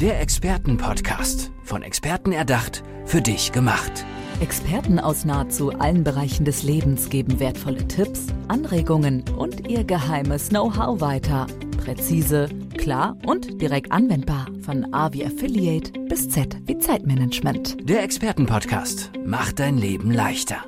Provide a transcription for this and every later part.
Der Expertenpodcast. Von Experten erdacht, für dich gemacht. Experten aus nahezu allen Bereichen des Lebens geben wertvolle Tipps, Anregungen und ihr geheimes Know-how weiter. Präzise, klar und direkt anwendbar. Von A wie Affiliate bis Z wie Zeitmanagement. Der Expertenpodcast macht dein Leben leichter.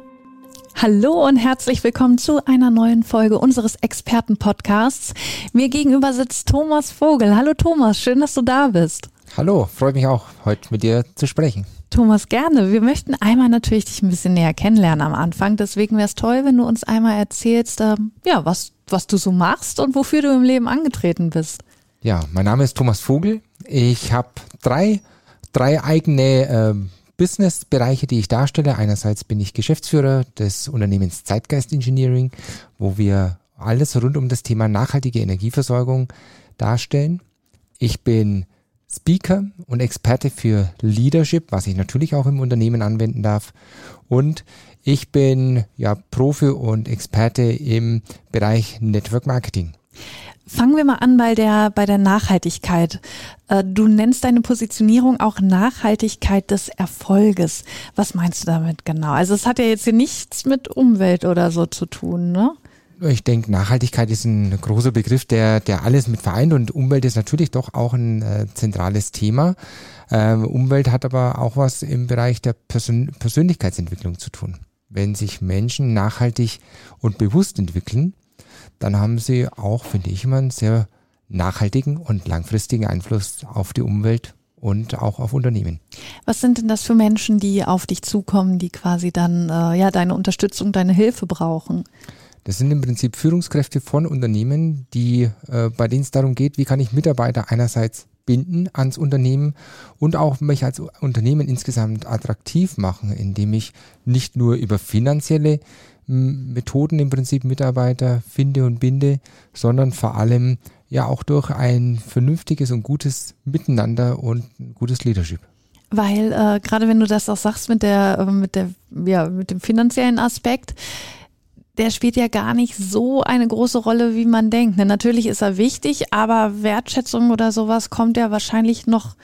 Hallo und herzlich willkommen zu einer neuen Folge unseres Expertenpodcasts. Mir gegenüber sitzt Thomas Vogel. Hallo Thomas, schön, dass du da bist. Hallo, freut mich auch, heute mit dir zu sprechen. Thomas, gerne. Wir möchten einmal natürlich dich ein bisschen näher kennenlernen am Anfang. Deswegen wäre es toll, wenn du uns einmal erzählst, äh, ja, was, was du so machst und wofür du im Leben angetreten bist. Ja, mein Name ist Thomas Vogel. Ich habe drei, drei eigene äh, Business-Bereiche, die ich darstelle. Einerseits bin ich Geschäftsführer des Unternehmens Zeitgeist Engineering, wo wir alles rund um das Thema nachhaltige Energieversorgung darstellen. Ich bin Speaker und Experte für Leadership, was ich natürlich auch im Unternehmen anwenden darf. Und ich bin ja Profi und Experte im Bereich Network Marketing. Fangen wir mal an bei der, bei der Nachhaltigkeit. Äh, du nennst deine Positionierung auch Nachhaltigkeit des Erfolges. Was meinst du damit genau? Also es hat ja jetzt hier nichts mit Umwelt oder so zu tun, ne? Ich denke, Nachhaltigkeit ist ein großer Begriff, der, der alles mit vereint und Umwelt ist natürlich doch auch ein äh, zentrales Thema. Ähm, Umwelt hat aber auch was im Bereich der Persön Persönlichkeitsentwicklung zu tun. Wenn sich Menschen nachhaltig und bewusst entwickeln, dann haben sie auch, finde ich, immer einen sehr nachhaltigen und langfristigen Einfluss auf die Umwelt und auch auf Unternehmen. Was sind denn das für Menschen, die auf dich zukommen, die quasi dann äh, ja deine Unterstützung, deine Hilfe brauchen? Das sind im Prinzip Führungskräfte von Unternehmen, die, äh, bei denen es darum geht, wie kann ich Mitarbeiter einerseits binden ans Unternehmen und auch mich als Unternehmen insgesamt attraktiv machen, indem ich nicht nur über finanzielle Methoden im Prinzip Mitarbeiter finde und binde, sondern vor allem ja auch durch ein vernünftiges und gutes Miteinander und gutes Leadership. Weil äh, gerade wenn du das auch sagst mit der äh, mit der ja mit dem finanziellen Aspekt, der spielt ja gar nicht so eine große Rolle, wie man denkt. Ne, natürlich ist er wichtig, aber Wertschätzung oder sowas kommt ja wahrscheinlich noch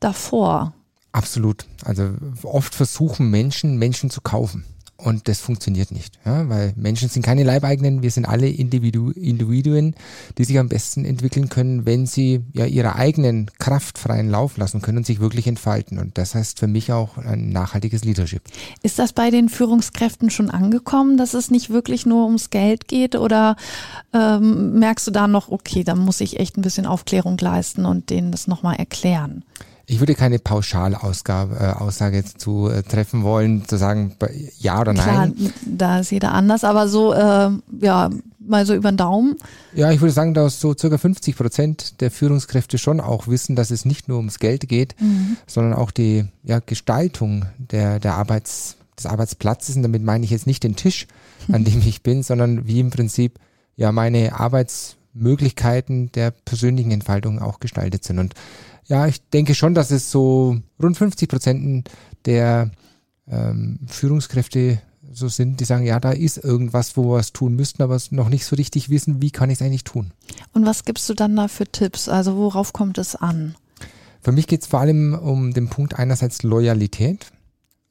davor. Absolut. Also oft versuchen Menschen, Menschen zu kaufen. Und das funktioniert nicht, ja, weil Menschen sind keine Leibeigenen, wir sind alle Individu Individuen, die sich am besten entwickeln können, wenn sie ja ihrer eigenen Kraft freien Lauf lassen können und sich wirklich entfalten. Und das heißt für mich auch ein nachhaltiges Leadership. Ist das bei den Führungskräften schon angekommen, dass es nicht wirklich nur ums Geld geht? Oder ähm, merkst du da noch, okay, da muss ich echt ein bisschen Aufklärung leisten und denen das nochmal erklären? Ich würde keine Pauschalaussage äh, Aussage zu äh, treffen wollen, zu sagen ja oder nein. Klar, da ist jeder anders, aber so, äh, ja, mal so über den Daumen. Ja, ich würde sagen, dass so circa 50 Prozent der Führungskräfte schon auch wissen, dass es nicht nur ums Geld geht, mhm. sondern auch die ja, Gestaltung der, der Arbeits, des Arbeitsplatzes. Und damit meine ich jetzt nicht den Tisch, an dem ich bin, sondern wie im Prinzip ja meine Arbeitsmöglichkeiten der persönlichen Entfaltung auch gestaltet sind. Und ja, ich denke schon, dass es so rund 50 Prozent der ähm, Führungskräfte so sind, die sagen, ja, da ist irgendwas, wo wir was tun müssten, aber noch nicht so richtig wissen, wie kann ich es eigentlich tun. Und was gibst du dann da für Tipps? Also worauf kommt es an? Für mich geht es vor allem um den Punkt einerseits Loyalität.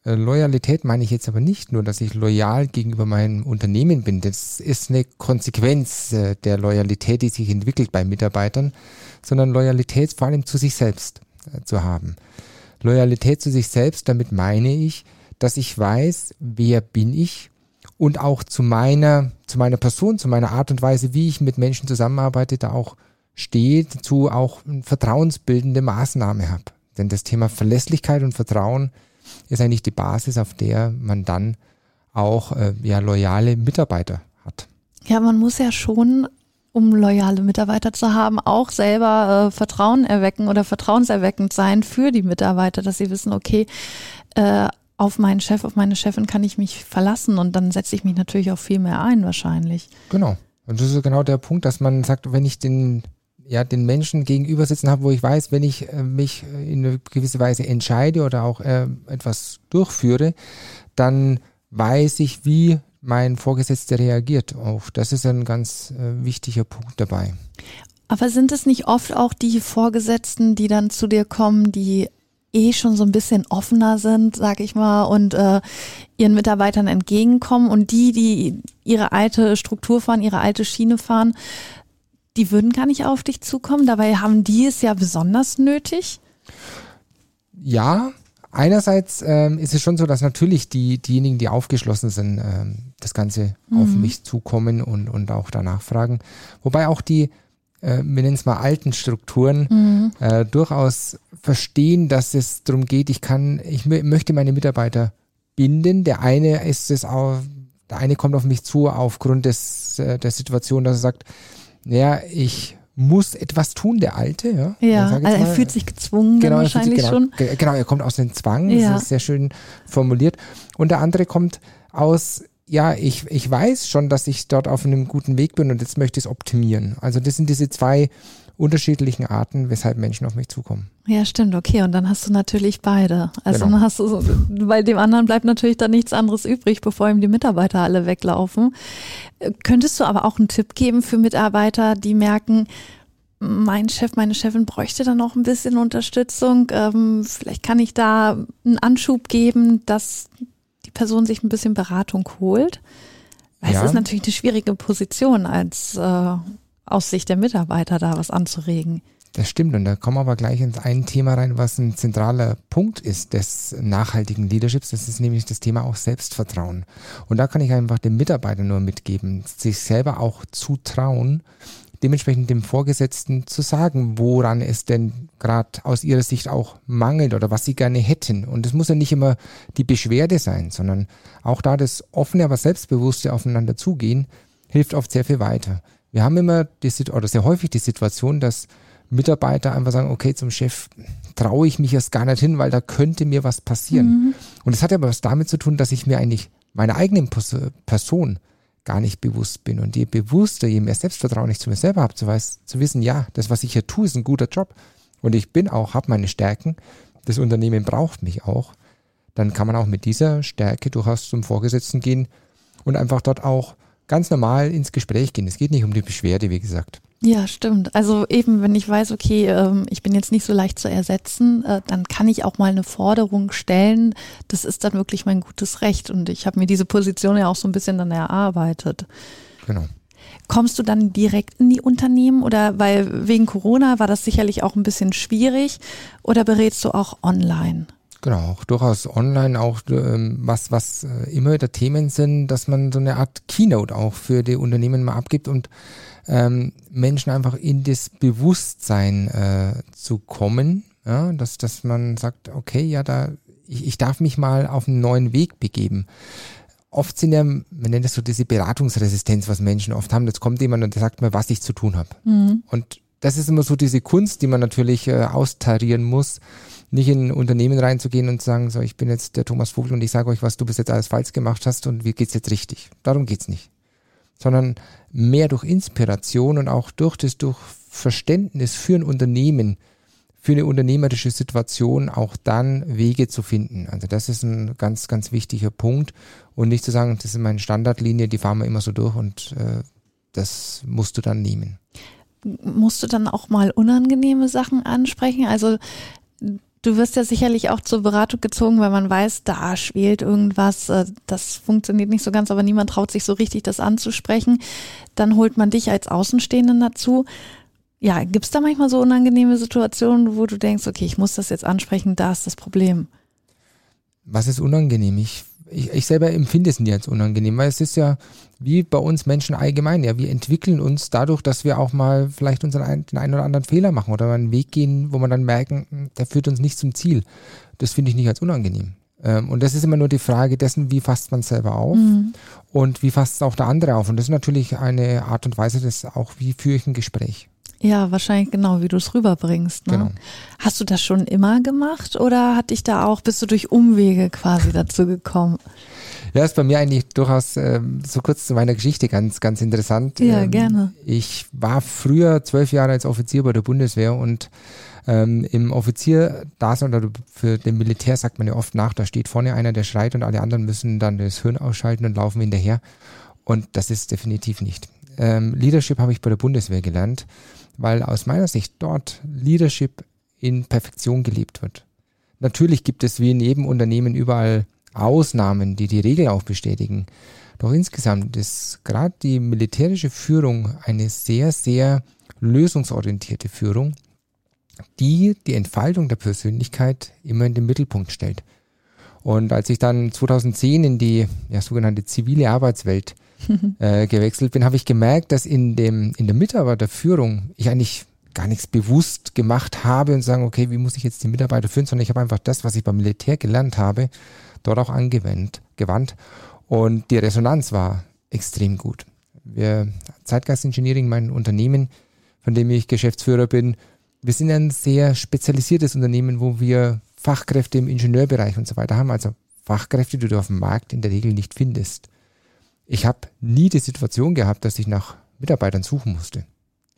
Äh, Loyalität meine ich jetzt aber nicht nur, dass ich loyal gegenüber meinem Unternehmen bin. Das ist eine Konsequenz äh, der Loyalität, die sich entwickelt bei Mitarbeitern, sondern Loyalität vor allem zu sich selbst äh, zu haben. Loyalität zu sich selbst, damit meine ich, dass ich weiß, wer bin ich und auch zu meiner, zu meiner Person, zu meiner Art und Weise, wie ich mit Menschen zusammenarbeite, da auch stehe, dazu auch vertrauensbildende Maßnahme habe. Denn das Thema Verlässlichkeit und Vertrauen ist eigentlich die Basis, auf der man dann auch äh, ja, loyale Mitarbeiter hat. Ja, man muss ja schon um loyale Mitarbeiter zu haben, auch selber äh, Vertrauen erwecken oder vertrauenserweckend sein für die Mitarbeiter, dass sie wissen, okay, äh, auf meinen Chef, auf meine Chefin kann ich mich verlassen und dann setze ich mich natürlich auch viel mehr ein wahrscheinlich. Genau. Und das ist genau der Punkt, dass man sagt, wenn ich den ja den Menschen gegenüber sitzen habe, wo ich weiß, wenn ich äh, mich in eine gewisse Weise entscheide oder auch äh, etwas durchführe, dann weiß ich, wie mein Vorgesetzter reagiert. Auch das ist ein ganz äh, wichtiger Punkt dabei. Aber sind es nicht oft auch die Vorgesetzten, die dann zu dir kommen, die eh schon so ein bisschen offener sind, sag ich mal, und äh, ihren Mitarbeitern entgegenkommen und die, die ihre alte Struktur fahren, ihre alte Schiene fahren, die würden gar nicht auf dich zukommen. Dabei haben die es ja besonders nötig. Ja, einerseits ähm, ist es schon so, dass natürlich die, diejenigen, die aufgeschlossen sind, ähm, das Ganze mhm. auf mich zukommen und, und auch danach fragen. Wobei auch die äh, wir nennen es mal alten Strukturen, mhm. äh, durchaus verstehen, dass es darum geht, ich kann, ich möchte meine Mitarbeiter binden. Der eine ist es auch, der eine kommt auf mich zu aufgrund des, äh, der Situation, dass er sagt, naja, ich muss etwas tun, der Alte. Ja, ja also er mal. fühlt sich gezwungen genau, wahrscheinlich sich, genau, schon. Genau, er kommt aus dem Zwang, ja. das ist sehr schön formuliert. Und der andere kommt aus ja, ich, ich weiß schon, dass ich dort auf einem guten Weg bin und jetzt möchte ich es optimieren. Also das sind diese zwei unterschiedlichen Arten, weshalb Menschen auf mich zukommen. Ja, stimmt, okay. Und dann hast du natürlich beide. Also genau. dann hast du, bei dem anderen bleibt natürlich dann nichts anderes übrig, bevor ihm die Mitarbeiter alle weglaufen. Könntest du aber auch einen Tipp geben für Mitarbeiter, die merken, mein Chef, meine Chefin bräuchte da noch ein bisschen Unterstützung. Ähm, vielleicht kann ich da einen Anschub geben, dass die Person sich ein bisschen Beratung holt. Weil ja. es ist natürlich eine schwierige Position, als äh, aus Sicht der Mitarbeiter da was anzuregen. Das stimmt und da kommen wir aber gleich ins ein Thema rein, was ein zentraler Punkt ist des nachhaltigen Leaderships. Das ist nämlich das Thema auch Selbstvertrauen. Und da kann ich einfach dem Mitarbeiter nur mitgeben, sich selber auch zutrauen, dementsprechend dem Vorgesetzten zu sagen, woran es denn gerade aus ihrer Sicht auch mangelt oder was sie gerne hätten. Und es muss ja nicht immer die Beschwerde sein, sondern auch da das offene, aber selbstbewusste aufeinander zugehen, hilft oft sehr viel weiter. Wir haben immer die, oder sehr häufig die Situation, dass Mitarbeiter einfach sagen, okay, zum Chef traue ich mich erst gar nicht hin, weil da könnte mir was passieren. Mhm. Und es hat aber was damit zu tun, dass ich mir eigentlich meiner eigenen Person gar nicht bewusst bin. Und je bewusster, je mehr Selbstvertrauen ich zu mir selber habe, zu, weiß, zu wissen, ja, das, was ich hier tue, ist ein guter Job. Und ich bin auch, habe meine Stärken. Das Unternehmen braucht mich auch. Dann kann man auch mit dieser Stärke durchaus zum Vorgesetzten gehen und einfach dort auch ganz normal ins Gespräch gehen. Es geht nicht um die Beschwerde, wie gesagt. Ja, stimmt. Also eben, wenn ich weiß, okay, ähm, ich bin jetzt nicht so leicht zu ersetzen, äh, dann kann ich auch mal eine Forderung stellen. Das ist dann wirklich mein gutes Recht. Und ich habe mir diese Position ja auch so ein bisschen dann erarbeitet. Genau. Kommst du dann direkt in die Unternehmen oder weil wegen Corona war das sicherlich auch ein bisschen schwierig oder berätst du auch online? Genau, auch durchaus online auch ähm, was, was äh, immer wieder Themen sind, dass man so eine Art Keynote auch für die Unternehmen mal abgibt und ähm, Menschen einfach in das Bewusstsein äh, zu kommen, ja, dass, dass man sagt, okay, ja, da, ich, ich darf mich mal auf einen neuen Weg begeben. Oft sind ja, man nennt das so diese Beratungsresistenz, was Menschen oft haben. Jetzt kommt jemand und der sagt mir, was ich zu tun habe. Mhm. Und das ist immer so diese Kunst, die man natürlich äh, austarieren muss, nicht in Unternehmen reinzugehen und zu sagen, so, ich bin jetzt der Thomas Vogel und ich sage euch, was du bis jetzt alles falsch gemacht hast und wie geht's jetzt richtig. Darum geht's nicht sondern mehr durch Inspiration und auch durch das durch Verständnis für ein Unternehmen, für eine unternehmerische Situation auch dann Wege zu finden. Also das ist ein ganz, ganz wichtiger Punkt und nicht zu sagen, das ist meine Standardlinie, die fahren wir immer so durch und äh, das musst du dann nehmen. Musst du dann auch mal unangenehme Sachen ansprechen? Also Du wirst ja sicherlich auch zur Beratung gezogen, weil man weiß, da schwelt irgendwas, äh, das funktioniert nicht so ganz, aber niemand traut sich so richtig, das anzusprechen. Dann holt man dich als Außenstehenden dazu. Ja, gibt es da manchmal so unangenehme Situationen, wo du denkst, okay, ich muss das jetzt ansprechen, da ist das Problem? Was ist unangenehm? Ich ich, ich selber empfinde es nie als unangenehm, weil es ist ja wie bei uns Menschen allgemein, ja, wir entwickeln uns dadurch, dass wir auch mal vielleicht unseren einen, den einen oder anderen Fehler machen oder einen Weg gehen, wo man dann merken, hm, der führt uns nicht zum Ziel. Das finde ich nicht als unangenehm. Ähm, und das ist immer nur die Frage dessen, wie fasst man selber auf mhm. und wie fasst es auch der andere auf. Und das ist natürlich eine Art und Weise, das auch, wie führe ich ein Gespräch. Ja, wahrscheinlich genau, wie du es rüberbringst. Ne? Genau. Hast du das schon immer gemacht oder hat dich da auch, bist du durch Umwege quasi dazu gekommen? Ja, ist bei mir eigentlich durchaus ähm, so kurz zu meiner Geschichte ganz, ganz interessant. Ja, ähm, gerne. Ich war früher zwölf Jahre als Offizier bei der Bundeswehr und ähm, im Offizier da oder für den Militär sagt man ja oft nach, da steht vorne einer, der schreit und alle anderen müssen dann das Hirn ausschalten und laufen hinterher. Und das ist definitiv nicht. Ähm, Leadership habe ich bei der Bundeswehr gelernt weil aus meiner Sicht dort Leadership in Perfektion gelebt wird. Natürlich gibt es wie in jedem Unternehmen überall Ausnahmen, die die Regel auch bestätigen. Doch insgesamt ist gerade die militärische Führung eine sehr, sehr lösungsorientierte Führung, die die Entfaltung der Persönlichkeit immer in den Mittelpunkt stellt. Und als ich dann 2010 in die ja, sogenannte zivile Arbeitswelt äh, gewechselt bin, habe ich gemerkt, dass in dem in der Mitarbeiterführung ich eigentlich gar nichts bewusst gemacht habe und sagen, okay, wie muss ich jetzt die Mitarbeiter führen, sondern ich habe einfach das, was ich beim Militär gelernt habe, dort auch angewendet, gewandt. Und die Resonanz war extrem gut. Wir, Zeitgeist Engineering, mein Unternehmen, von dem ich Geschäftsführer bin, wir sind ein sehr spezialisiertes Unternehmen, wo wir Fachkräfte im Ingenieurbereich und so weiter haben, also Fachkräfte, die du auf dem Markt in der Regel nicht findest. Ich habe nie die Situation gehabt, dass ich nach Mitarbeitern suchen musste.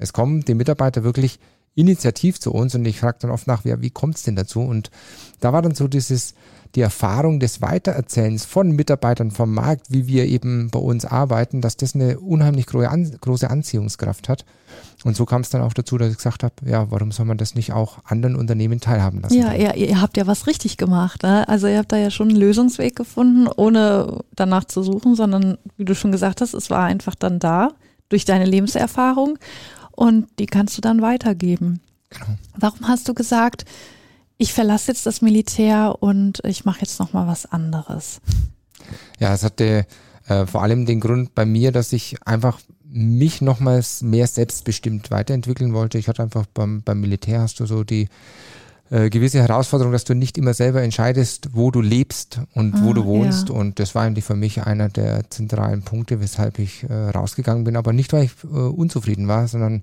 Es kommen die Mitarbeiter wirklich initiativ zu uns und ich frage dann oft nach, ja, wie kommt es denn dazu? Und da war dann so dieses, die Erfahrung des Weitererzählens von Mitarbeitern vom Markt, wie wir eben bei uns arbeiten, dass das eine unheimlich große Anziehungskraft hat. Und so kam es dann auch dazu, dass ich gesagt habe, ja, warum soll man das nicht auch anderen Unternehmen teilhaben lassen? Ja, ja ihr habt ja was richtig gemacht. Ne? Also ihr habt da ja schon einen Lösungsweg gefunden, ohne danach zu suchen, sondern wie du schon gesagt hast, es war einfach dann da durch deine Lebenserfahrung und die kannst du dann weitergeben. Genau. Warum hast du gesagt, ich verlasse jetzt das Militär und ich mache jetzt nochmal was anderes. Ja, es hatte äh, vor allem den Grund bei mir, dass ich einfach mich nochmals mehr selbstbestimmt weiterentwickeln wollte. Ich hatte einfach beim, beim Militär hast du so die äh, gewisse Herausforderung, dass du nicht immer selber entscheidest, wo du lebst und ah, wo du wohnst. Ja. Und das war eigentlich für mich einer der zentralen Punkte, weshalb ich äh, rausgegangen bin. Aber nicht, weil ich äh, unzufrieden war, sondern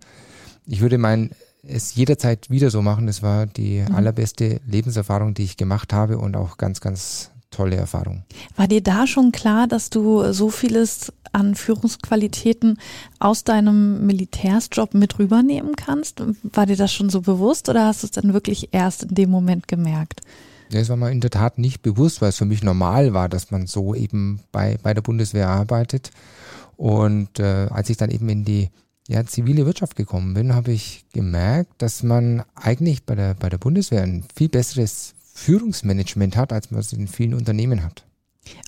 ich würde mein es jederzeit wieder so machen. Das war die mhm. allerbeste Lebenserfahrung, die ich gemacht habe und auch ganz, ganz tolle Erfahrung. War dir da schon klar, dass du so vieles an Führungsqualitäten aus deinem Militärsjob mit rübernehmen kannst? War dir das schon so bewusst oder hast du es dann wirklich erst in dem Moment gemerkt? Ja, es war mir in der Tat nicht bewusst, weil es für mich normal war, dass man so eben bei, bei der Bundeswehr arbeitet. Und äh, als ich dann eben in die ja, zivile Wirtschaft gekommen bin, habe ich gemerkt, dass man eigentlich bei der, bei der Bundeswehr ein viel besseres Führungsmanagement hat, als man es in vielen Unternehmen hat.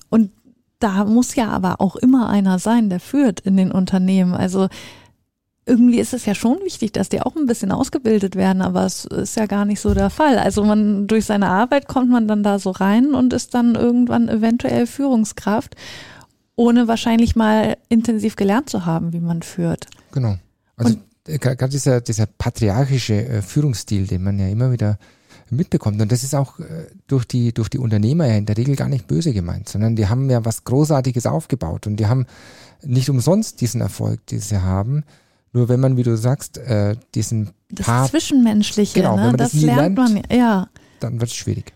Und da muss ja aber auch immer einer sein, der führt in den Unternehmen. Also irgendwie ist es ja schon wichtig, dass die auch ein bisschen ausgebildet werden, aber es ist ja gar nicht so der Fall. Also man durch seine Arbeit kommt man dann da so rein und ist dann irgendwann eventuell Führungskraft ohne wahrscheinlich mal intensiv gelernt zu haben, wie man führt. Genau. Also äh, gerade dieser, dieser patriarchische äh, Führungsstil, den man ja immer wieder mitbekommt. Und das ist auch äh, durch die, durch die Unternehmer ja in der Regel gar nicht böse gemeint, sondern die haben ja was Großartiges aufgebaut und die haben nicht umsonst diesen Erfolg, den sie haben. Nur wenn man, wie du sagst, äh, diesen das Part, Zwischenmenschliche, genau, ne? das, das lernt, lernt man, ja. dann wird es schwierig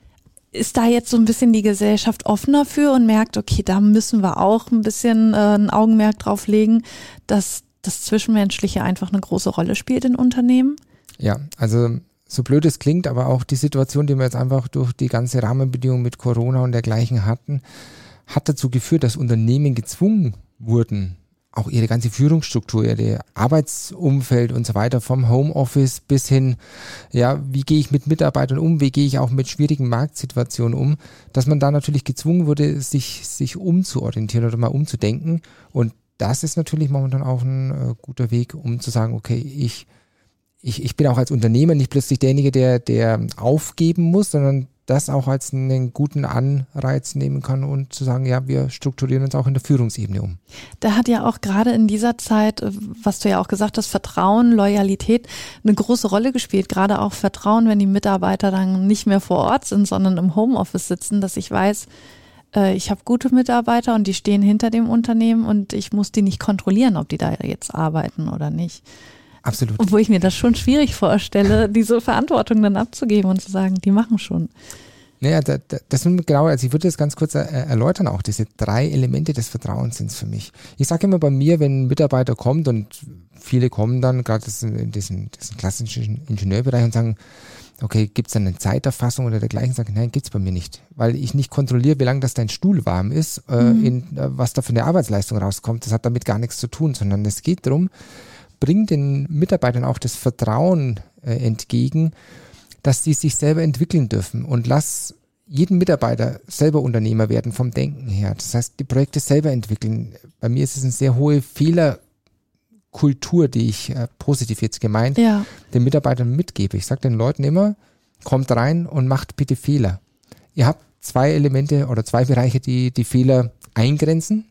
ist da jetzt so ein bisschen die Gesellschaft offener für und merkt, okay, da müssen wir auch ein bisschen äh, ein Augenmerk drauf legen, dass das Zwischenmenschliche einfach eine große Rolle spielt in Unternehmen? Ja, also so blöd es klingt, aber auch die Situation, die wir jetzt einfach durch die ganze Rahmenbedingung mit Corona und dergleichen hatten, hat dazu geführt, dass Unternehmen gezwungen wurden, auch ihre ganze Führungsstruktur, ihre Arbeitsumfeld und so weiter, vom Homeoffice bis hin, ja, wie gehe ich mit Mitarbeitern um, wie gehe ich auch mit schwierigen Marktsituationen um, dass man da natürlich gezwungen wurde, sich, sich umzuorientieren oder mal umzudenken. Und das ist natürlich momentan auch ein äh, guter Weg, um zu sagen, okay, ich, ich, ich bin auch als Unternehmer nicht plötzlich derjenige, der, der aufgeben muss, sondern das auch als einen guten Anreiz nehmen kann und zu sagen, ja, wir strukturieren uns auch in der Führungsebene um. Da hat ja auch gerade in dieser Zeit, was du ja auch gesagt hast, Vertrauen, Loyalität eine große Rolle gespielt. Gerade auch Vertrauen, wenn die Mitarbeiter dann nicht mehr vor Ort sind, sondern im Homeoffice sitzen, dass ich weiß, äh, ich habe gute Mitarbeiter und die stehen hinter dem Unternehmen und ich muss die nicht kontrollieren, ob die da jetzt arbeiten oder nicht. Absolut. Obwohl ich mir das schon schwierig vorstelle, diese Verantwortung dann abzugeben und zu sagen, die machen schon. Naja, da, da, das sind genau, also ich würde das ganz kurz erläutern auch, diese drei Elemente des Vertrauens sind es für mich. Ich sage immer bei mir, wenn ein Mitarbeiter kommt und viele kommen dann, gerade in diesem, diesem klassischen Ingenieurbereich und sagen, okay, gibt es eine Zeiterfassung oder dergleichen? Sage ich, nein, gibt es bei mir nicht. Weil ich nicht kontrolliere, wie lange das dein Stuhl warm ist, äh, mhm. in, äh, was da für eine Arbeitsleistung rauskommt. Das hat damit gar nichts zu tun, sondern es geht darum, bringe den Mitarbeitern auch das Vertrauen äh, entgegen, dass sie sich selber entwickeln dürfen und lass jeden Mitarbeiter selber Unternehmer werden vom Denken her. Das heißt, die Projekte selber entwickeln. Bei mir ist es eine sehr hohe Fehlerkultur, die ich äh, positiv jetzt gemeint Ja. den Mitarbeitern mitgebe. Ich sage den Leuten immer, kommt rein und macht bitte Fehler. Ihr habt zwei Elemente oder zwei Bereiche, die die Fehler eingrenzen.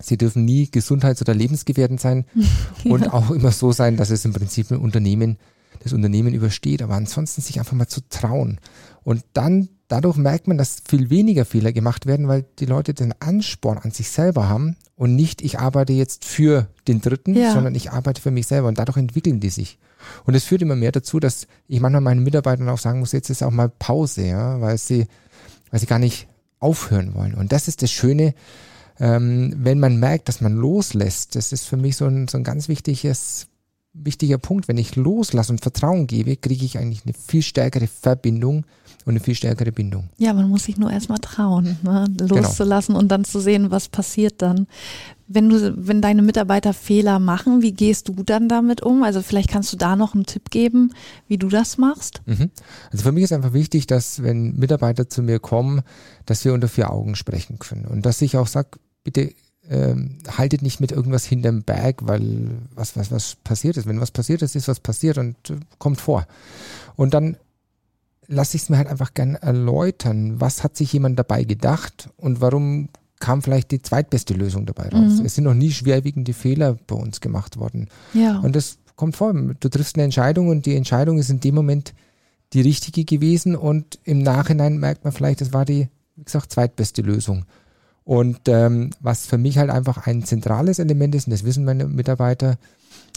Sie dürfen nie gesundheits- oder lebensgefährdend sein und auch immer so sein, dass es im Prinzip ein Unternehmen, das Unternehmen übersteht. Aber ansonsten sich einfach mal zu trauen. Und dann, dadurch merkt man, dass viel weniger Fehler gemacht werden, weil die Leute den Ansporn an sich selber haben und nicht, ich arbeite jetzt für den Dritten, Ja. sondern ich arbeite für mich selber und dadurch entwickeln die sich. Und es führt immer mehr dazu, dass ich manchmal meinen Mitarbeitern auch sagen muss, jetzt ist auch mal Pause, ja, weil sie, weil sie gar nicht aufhören wollen. Und das ist das Schöne, ähm, wenn man merkt, dass man loslässt. Das ist für mich so ein, so ein ganz wichtiges, wichtiger Punkt. Wenn ich loslasse und Vertrauen gebe, kriege ich eigentlich eine viel stärkere Verbindung und eine viel stärkere Bindung. Ja, man muss sich nur erstmal trauen, ne? Genau. loszulassen und dann zu sehen, was passiert dann. Wenn du, wenn deine Mitarbeiter Fehler machen, wie gehst du dann damit um? Also vielleicht kannst du da noch einen Tipp geben, wie du das machst. Mhm. Also für mich ist einfach wichtig, dass wenn Mitarbeiter zu mir kommen, dass wir unter vier Augen sprechen können und dass ich auch sage, bitte ähm, haltet nicht mit irgendwas hinterm Berg, weil was, was, was passiert ist. Wenn was passiert ist, ist was passiert und äh, kommt vor. Und dann lasse ich es mir halt einfach gern erläutern, was hat sich jemand dabei gedacht und warum kam vielleicht die zweitbeste Lösung dabei raus. Mhm. Es sind noch nie schwerwiegende Fehler bei uns gemacht worden. Ja. Und das kommt vor. Du triffst eine Entscheidung und die Entscheidung ist in dem Moment die richtige gewesen und im Nachhinein merkt man vielleicht, das war die, wie gesagt, zweitbeste Lösung. Und ähm, was für mich halt einfach ein zentrales Element ist, und das wissen meine Mitarbeiter,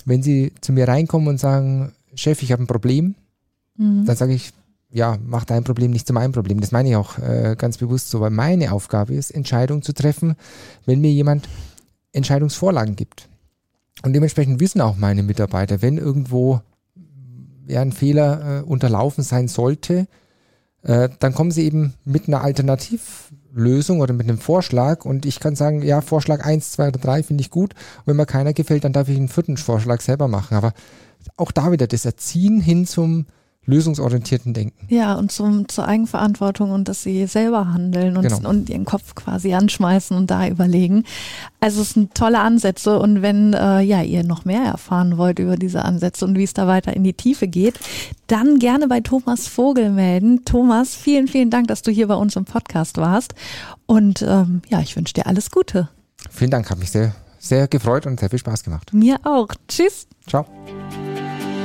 wenn sie zu mir reinkommen und sagen, Chef, ich habe ein Problem, Mhm. dann sage ich, ja, mach dein Problem nicht zu meinem Problem. Das meine ich auch äh, ganz bewusst so, weil meine Aufgabe ist, Entscheidungen zu treffen, wenn mir jemand Entscheidungsvorlagen gibt. Und dementsprechend wissen auch meine Mitarbeiter, wenn irgendwo ja, ein Fehler äh, unterlaufen sein sollte, äh, dann kommen sie eben mit einer Alternativlösung oder mit einem Vorschlag und ich kann sagen, ja, Vorschlag eins, zwei oder drei finde ich gut. Und wenn mir keiner gefällt, dann darf ich einen vierten Vorschlag selber machen. Aber auch da wieder das Erziehen hin zum lösungsorientierten Denken. Ja, und zum, zur Eigenverantwortung und dass sie selber handeln und, Genau. und ihren Kopf quasi anschmeißen und da überlegen. Also es sind tolle Ansätze und wenn äh, ja ihr noch mehr erfahren wollt über diese Ansätze und wie es da weiter in die Tiefe geht, dann gerne bei Thomas Vogel melden. Thomas, vielen, vielen Dank, dass du hier bei uns im Podcast warst und ähm, ja, ich wünsche dir alles Gute. Vielen Dank, hat mich sehr, sehr gefreut und sehr viel Spaß gemacht. Mir auch. Tschüss. Ciao.